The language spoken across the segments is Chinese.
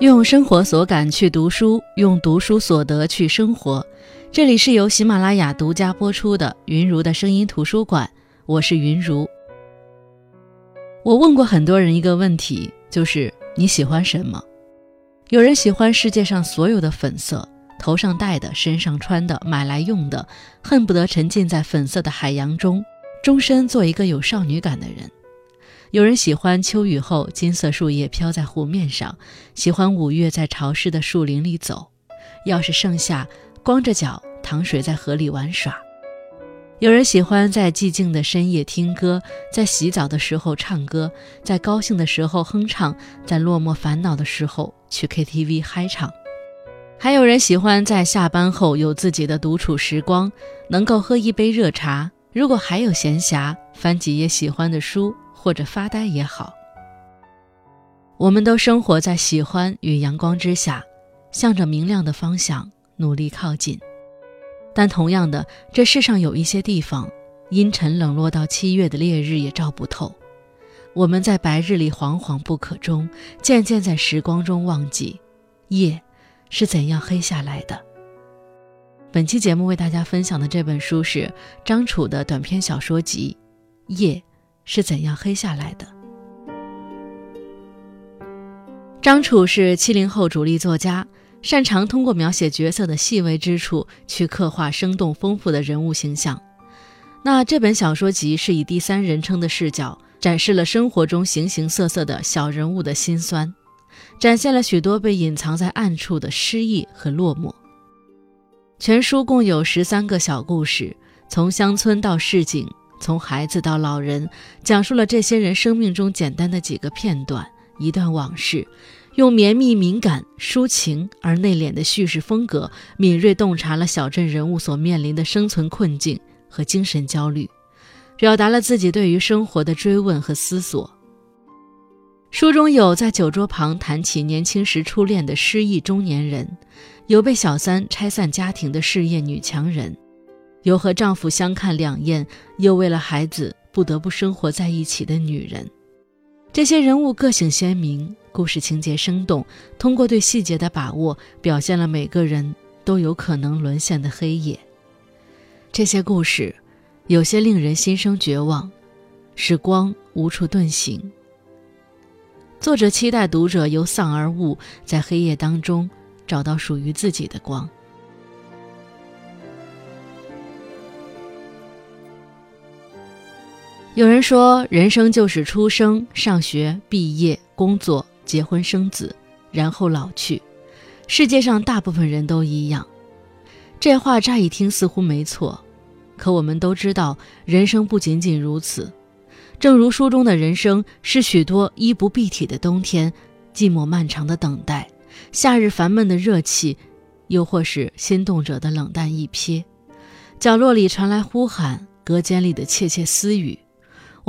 用生活所感去读书，用读书所得去生活。这里是由喜马拉雅独家播出的云如的声音图书馆，我是云如。我问过很多人一个问题，就是你喜欢什么？有人喜欢世界上所有的粉色，头上戴的，身上穿的，买来用的，恨不得沉浸在粉色的海洋中，终身做一个有少女感的人。有人喜欢秋雨后金色树叶飘在湖面上，喜欢五月在潮湿的树林里走；要是盛夏，光着脚淌水在河里玩耍。有人喜欢在寂静的深夜听歌，在洗澡的时候唱歌，在高兴的时候哼唱，在落寞烦恼的时候去 KTV 嗨唱。还有人喜欢在下班后有自己的独处时光，能够喝一杯热茶，如果还有闲暇，翻几页喜欢的书。或者发呆也好，我们都生活在喜欢与阳光之下，向着明亮的方向努力靠近。但同样的，这世上有一些地方，阴沉冷落到七月的烈日也照不透。我们在白日里惶惶不可终，渐渐在时光中忘记，夜是怎样黑下来的。本期节目为大家分享的这本书是张楚的短篇小说集《夜》。是怎样黑下来的？张楚是七零后主力作家，擅长通过描写角色的细微之处去刻画生动丰富的人物形象。那这本小说集是以第三人称的视角，展示了生活中形形色色的小人物的辛酸，展现了许多被隐藏在暗处的失意和落寞。全书共有十三个小故事，从乡村到市井。从孩子到老人，讲述了这些人生命中简单的几个片段、一段往事，用绵密、敏感、抒情而内敛的叙事风格，敏锐洞察了小镇人物所面临的生存困境和精神焦虑，表达了自己对于生活的追问和思索。书中有在酒桌旁谈起年轻时初恋的失意中年人，有被小三拆散家庭的事业女强人。有和丈夫相看两厌，又为了孩子不得不生活在一起的女人，这些人物个性鲜明，故事情节生动，通过对细节的把握，表现了每个人都有可能沦陷的黑夜。这些故事有些令人心生绝望，使光无处遁形。作者期待读者由丧而悟，在黑夜当中找到属于自己的光。有人说，人生就是出生、上学、毕业、工作、结婚、生子，然后老去。世界上大部分人都一样。这话乍一听似乎没错，可我们都知道，人生不仅仅如此。正如书中的人生，是许多衣不蔽体的冬天，寂寞漫长的等待，夏日烦闷的热气，又或是心动者的冷淡一瞥。角落里传来呼喊，隔间里的窃窃私语。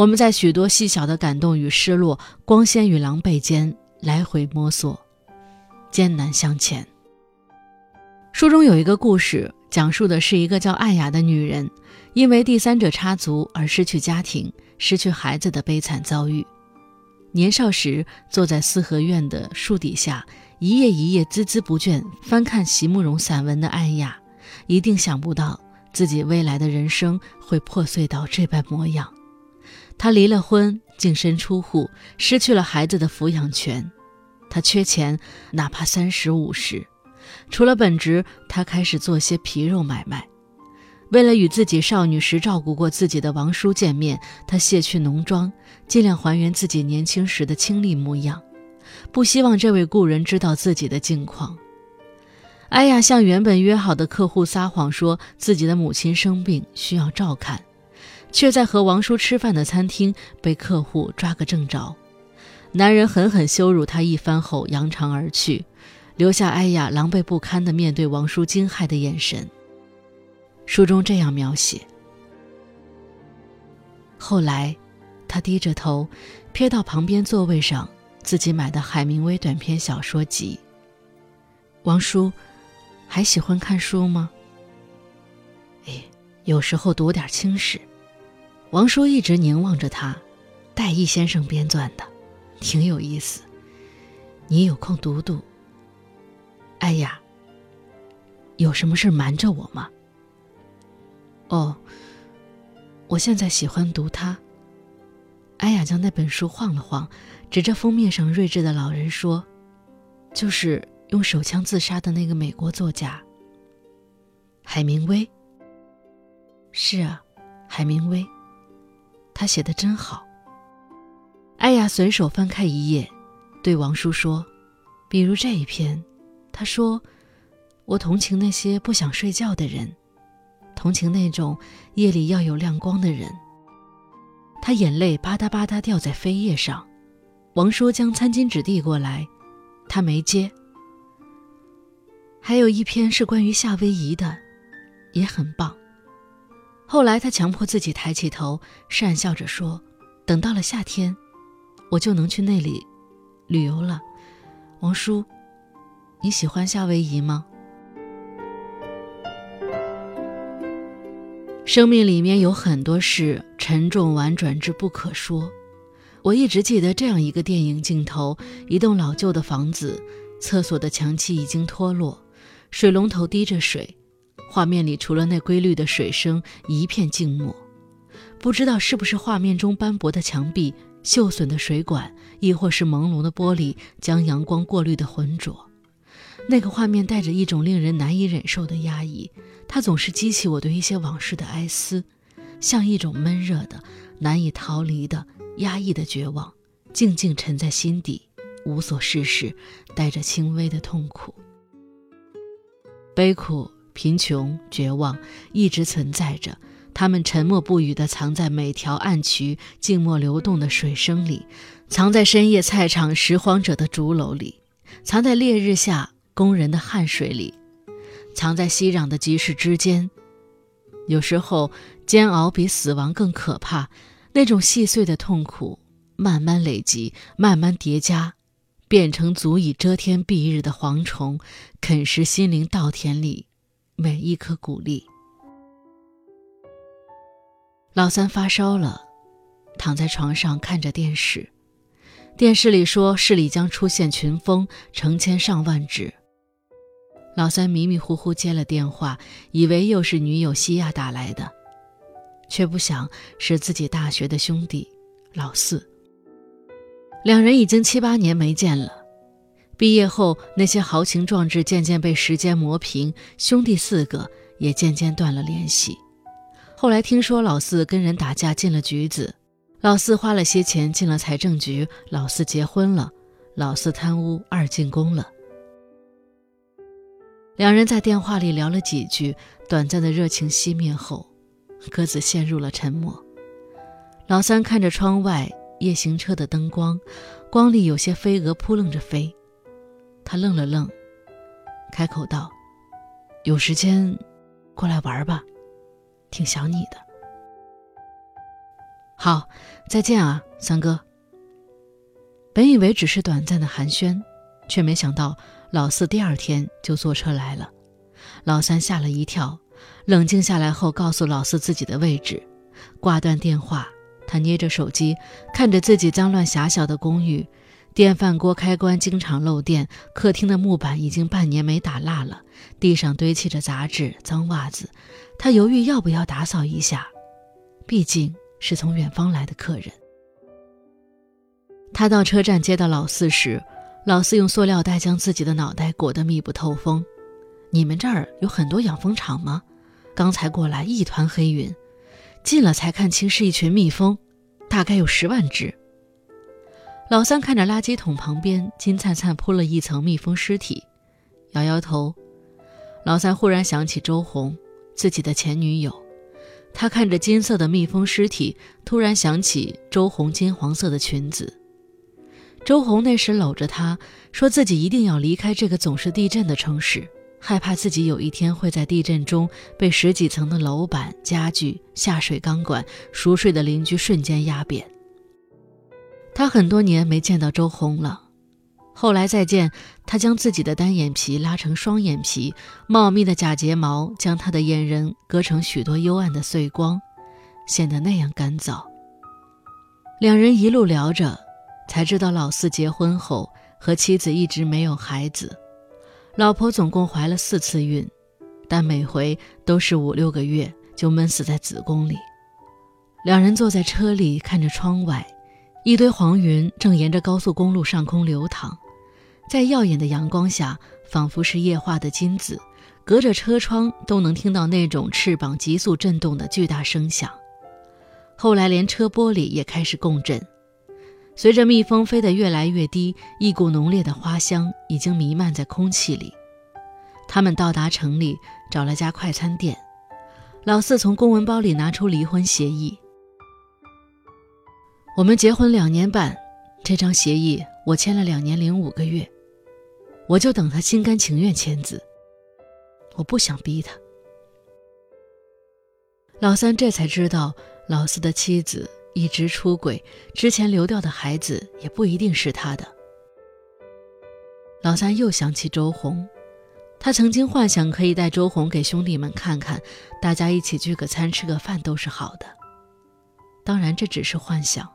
我们在许多细小的感动与失落、光鲜与狼狈间来回摸索，艰难向前。书中有一个故事，讲述的是一个叫艾雅的女人，因为第三者插足而失去家庭、失去孩子的悲惨遭遇。年少时坐在四合院的树底下，一页一页孜孜不倦翻看席慕容散文的艾雅，一定想不到自己未来的人生会破碎到这般模样。他离了婚，净身出户，失去了孩子的抚养权。他缺钱，哪怕三十五十。除了本职，他开始做些皮肉买卖。为了与自己少女时照顾过自己的王叔见面，他卸去浓妆，尽量还原自己年轻时的清丽模样，不希望这位故人知道自己的境况。艾雅向原本约好的客户撒谎，说自己的母亲生病，需要照看。却在和王叔吃饭的餐厅被客户抓个正着，男人狠狠羞辱他一番后扬长而去，留下艾雅狼狈不堪地面对王叔惊骇的眼神。书中这样描写：后来，他低着头，瞥到旁边座位上自己买的海明威短篇小说集。王叔，还喜欢看书吗？哎，有时候读点轻史。王叔一直凝望着他，戴毅先生编撰的，挺有意思。你有空读读，哎呀，有什么事瞒着我吗？哦，我现在喜欢读它。艾雅将那本书晃了晃，指着封面上睿智的老人说：“就是用手枪自杀的那个美国作家，海明威。”是啊，海明威。他写的真好。艾雅随手翻开一页，对王叔说：“比如这一篇。”他说：“我同情那些不想睡觉的人，同情那种夜里要有亮光的人。”他眼泪吧嗒吧嗒掉在扉页上。王叔将餐巾纸递过来，他没接。还有一篇是关于夏威夷的，也很棒。后来他强迫自己抬起头，讪笑着说：“等到了夏天，我就能去那里旅游了。”王叔。你喜欢夏威夷吗？生命里面有很多事沉重婉转至不可说。我一直记得这样一个电影镜头：一栋老旧的房子，厕所的墙漆已经脱落，水龙头滴着水，画面里除了那规律的水声，一片静默。不知道是不是画面中斑驳的墙壁、锈损的水管，亦或是朦胧的玻璃将阳光过滤的浑浊。那个画面带着一种令人难以忍受的压抑，它总是激起我对一些往事的哀思，像一种闷热的、难以逃离的压抑的绝望，静静沉在心底，无所事事，带着轻微的痛苦。悲苦、贫穷、绝望一直存在着，他们沉默不语地藏在每条暗渠静默流动的水声里，藏在深夜菜场拾荒者的竹篓里，藏在烈日下。工人的汗水里，藏在熙攘的集市之间。有时候，煎熬比死亡更可怕。那种细碎的痛苦，慢慢累积，慢慢叠加，变成足以遮天蔽日的蝗虫，啃食心灵稻田里每一颗谷粒。老三发烧了，躺在床上看着电视。电视里说，市里将出现群蜂，成千上万只。老三迷迷糊糊接了电话，以为又是女友西亚打来的，却不想是自己大学的兄弟老四。两人已经七八年没见了。毕业后，那些豪情壮志渐渐被时间磨平，兄弟四个也渐渐断了联系。后来听说老四跟人打架进了局子，老四花了些钱进了财政局，老四结婚了，老四贪污二进宫了。两人在电话里聊了几句，短暂的热情熄灭后，各自陷入了沉默。老三看着窗外夜行车的灯光，光里有些飞蛾扑棱着飞。他愣了愣，开口道：“有时间过来玩吧，挺想你的。”好，再见啊，三哥。本以为只是短暂的寒暄，却没想到。老四第二天就坐车来了，老三吓了一跳，冷静下来后告诉老四自己的位置，挂断电话，他捏着手机，看着自己脏乱狭小的公寓，电饭锅开关经常漏电，客厅的木板已经半年没打蜡了，地上堆砌着杂志、脏袜子，他犹豫要不要打扫一下，毕竟是从远方来的客人。他到车站接到老四时。老四用塑料袋将自己的脑袋裹得密不透风。你们这儿有很多养蜂场吗？刚才过来一团黑云，近了才看清是一群蜜蜂，大概有十万只。老三看着垃圾桶旁边金灿灿铺了一层蜜蜂尸体，摇摇头。老三忽然想起周红，自己的前女友。他看着金色的蜜蜂尸体，突然想起周红金黄色的裙子。周红那时搂着他，说自己一定要离开这个总是地震的城市，害怕自己有一天会在地震中被十几层的楼板、家具、下水钢管、熟睡的邻居瞬间压扁。他很多年没见到周红了，后来再见，他将自己的单眼皮拉成双眼皮，茂密的假睫毛将他的眼仁割成许多幽暗的碎光，显得那样干燥。两人一路聊着。才知道老四结婚后和妻子一直没有孩子，老婆总共怀了四次孕，但每回都是五六个月就闷死在子宫里。两人坐在车里，看着窗外，一堆黄云正沿着高速公路上空流淌，在耀眼的阳光下，仿佛是液化的金子。隔着车窗都能听到那种翅膀急速震动的巨大声响。后来，连车玻璃也开始共振。随着蜜蜂飞得越来越低，一股浓烈的花香已经弥漫在空气里。他们到达城里，找了家快餐店。老四从公文包里拿出离婚协议。我们结婚两年半，这张协议我签了两年零五个月，我就等他心甘情愿签字。我不想逼他。老三这才知道，老四的妻子一直出轨，之前流掉的孩子也不一定是他的。老三又想起周红，他曾经幻想可以带周红给兄弟们看看，大家一起聚个餐、吃个饭都是好的。当然，这只是幻想。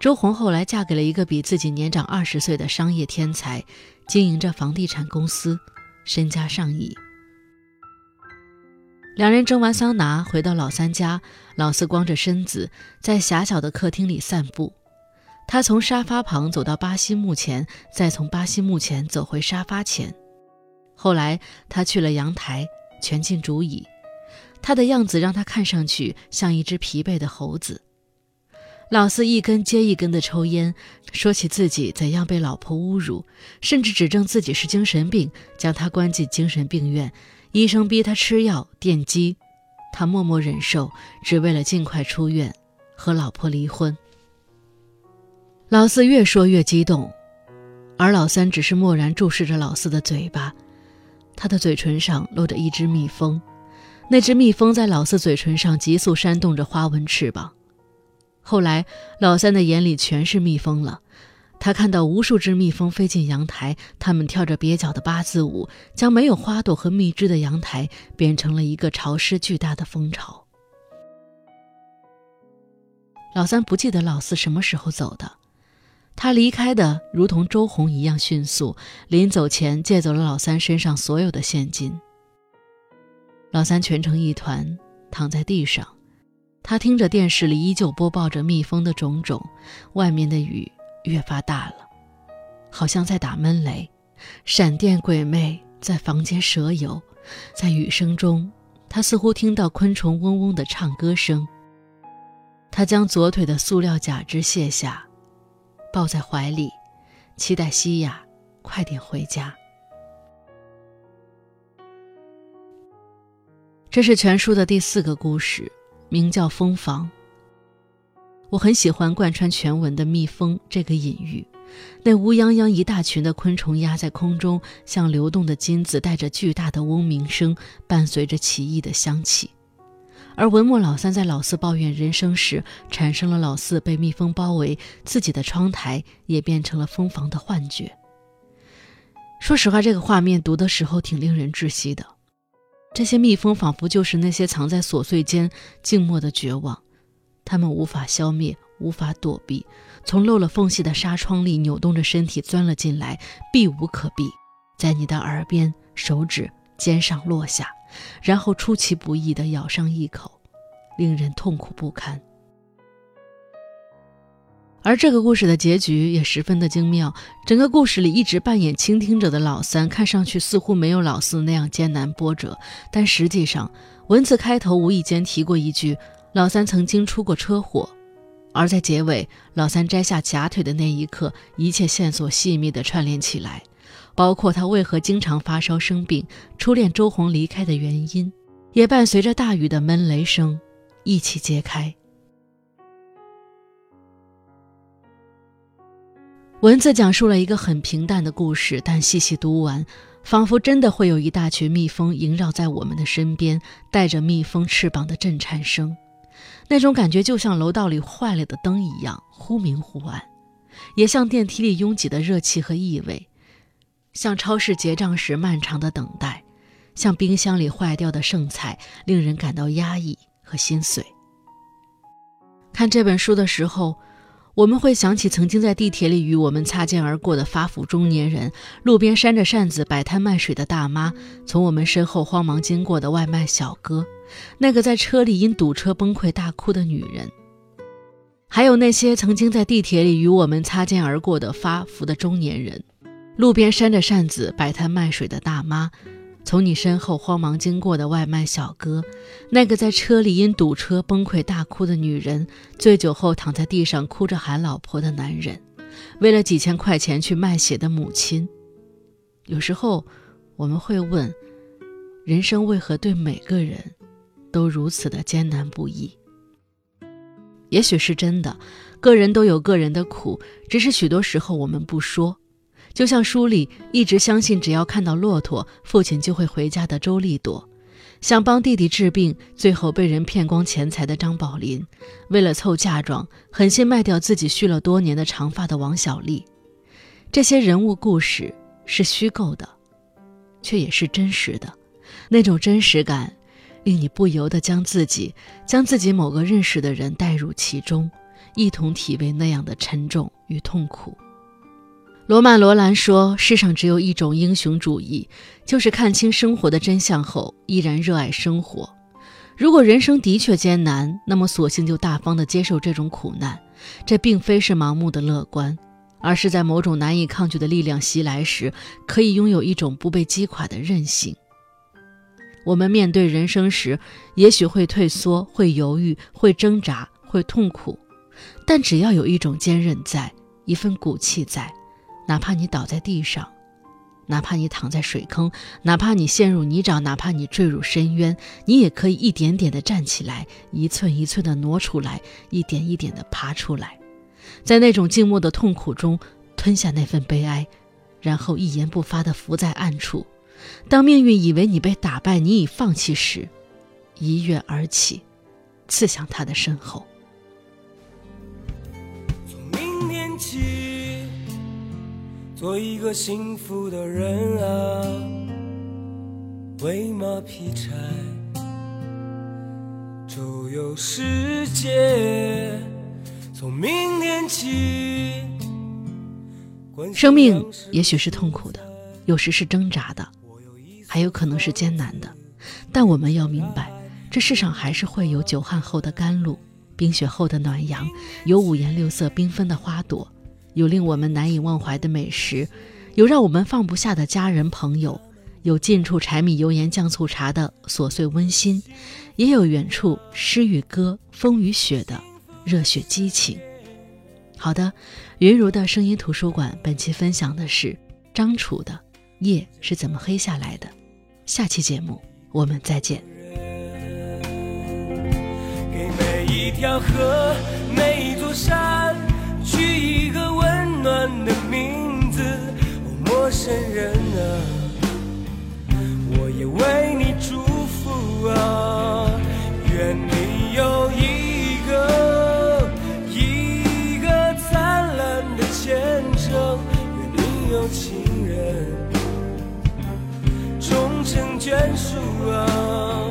周红后来嫁给了一个比自己年长二十岁的商业天才，经营着房地产公司，身家上亿。两人蒸完桑拿，回到老三家。老四光着身子在狭小的客厅里散步。他从沙发旁走到巴西木前，再从巴西木前走回沙发前。后来他去了阳台，蜷进竹椅。他的样子让他看上去像一只疲惫的猴子。老四一根接一根的抽烟，说起自己怎样被老婆侮辱，甚至指证自己是精神病，将他关进精神病院。医生逼他吃药电击，他默默忍受，只为了尽快出院，和老婆离婚。老四越说越激动，而老三只是默然注视着老四的嘴巴，他的嘴唇上露着一只蜜蜂，那只蜜蜂在老四嘴唇上急速扇动着花纹翅膀。后来，老三的眼里全是蜜蜂了。他看到无数只蜜蜂飞进阳台，它们跳着蹩脚的八字舞，将没有花朵和蜜汁的阳台变成了一个潮湿巨大的蜂巢。老三不记得老四什么时候走的，他离开的如同周红一样迅速，临走前借走了老三身上所有的现金。老三蜷成一团躺在地上，他听着电视里依旧播报着蜜蜂的种种，外面的雨。越发大了，好像在打闷雷，闪电鬼魅在房间蛇游，在雨声中，他似乎听到昆虫嗡嗡的唱歌声。他将左腿的塑料假肢卸下，抱在怀里，期待西雅快点回家。这是全书的第四个故事，名叫《蜂房》。我很喜欢贯穿全文的蜜蜂这个隐喻，那乌泱泱一大群的昆虫压在空中，像流动的金子，带着巨大的嗡鸣声，伴随着奇异的香气。而文末老三在老四抱怨人生时，产生了老四被蜜蜂包围，自己的窗台也变成了蜂房的幻觉。说实话，这个画面读的时候挺令人窒息的。这些蜜蜂仿佛就是那些藏在琐碎间静默的绝望。它们无法消灭，无法躲避，从漏了缝隙的纱窗里扭动着身体钻了进来，避无可避，在你的耳边、手指、肩上落下，然后出其不意地咬上一口，令人痛苦不堪。而这个故事的结局也十分的精妙。整个故事里一直扮演倾听者的老三，看上去似乎没有老四那样艰难波折，但实际上，文字开头无意间提过一句。老三曾经出过车祸，而在结尾，老三摘下假腿的那一刻，一切线索细密地串联起来，包括他为何经常发烧生病，初恋周红离开的原因，也伴随着大雨的闷雷声一起揭开。文字讲述了一个很平淡的故事，但细细读完。仿佛真的会有一大群蜜蜂萦绕在我们的身边，带着蜜蜂翅膀的震颤声。那种感觉就像楼道里坏了的灯一样忽明忽暗，也像电梯里拥挤的热气和异味，像超市结账时漫长的等待，像冰箱里坏掉的剩菜，令人感到压抑和心碎。看这本书的时候，我们会想起曾经在地铁里与我们擦肩而过的发福中年人，路边扇着扇子摆摊卖水的大妈，从我们身后慌忙经过的外卖小哥，那个在车里因堵车崩溃大哭的女人，还有那些曾经在地铁里与我们擦肩而过的发福的中年人，路边扇着扇子摆摊卖水的大妈。从你身后慌忙经过的外卖小哥，那个在车里因堵车崩溃大哭的女人，醉酒后躺在地上哭着喊老婆的男人，为了几千块钱去卖血的母亲。有时候我们会问：人生为何对每个人都如此的艰难不易？也许是真的，个人都有个人的苦，只是许多时候我们不说。就像书里一直相信，只要看到骆驼，父亲就会回家的周立朵，想帮弟弟治病，最后被人骗光钱财的张宝林，为了凑嫁妆，狠心卖掉自己蓄了多年的长发的王小丽，这些人物故事是虚构的，却也是真实的。那种真实感，令你不由得将自己、将自己某个认识的人带入其中，一同体味那样的沉重与痛苦。罗曼·罗兰说：“世上只有一种英雄主义，就是看清生活的真相后依然热爱生活。如果人生的确艰难，那么索性就大方地接受这种苦难。这并非是盲目的乐观，而是在某种难以抗拒的力量袭来时，可以拥有一种不被击垮的韧性。我们面对人生时，也许会退缩，会犹豫，会挣扎，会痛苦，但只要有一种坚韧在，一份骨气在。”哪怕你倒在地上，哪怕你躺在水坑，哪怕你陷入泥沼，哪怕你坠入深渊，你也可以一点点地站起来，一寸一寸地挪出来，一点一点地爬出来，在那种静默的痛苦中吞下那份悲哀，然后一言不发地伏在暗处。当命运以为你被打败，你已放弃时，一跃而起，刺向他的身后。从明天起。做一个幸福的人啊，喂马劈柴，周游世界。从明天起，生命也许是痛苦的，有时是挣扎的，还有可能是艰难的。但我们要明白，这世上还是会有久旱后的甘露，冰雪后的暖阳，有五颜六色缤纷的花朵。有令我们难以忘怀的美食，有让我们放不下的家人朋友，有近处柴米油盐酱醋茶的琐碎温馨，也有远处诗与歌、风与雪的热血激情。好的，云如的声音图书馆本期分享的是张楚的《夜是怎么黑下来的》，下期节目我们再见。给每一条河，每一座山，生人啊，我也为你祝福啊，愿你有一个一个灿烂的前程，愿你有情人终成眷属啊。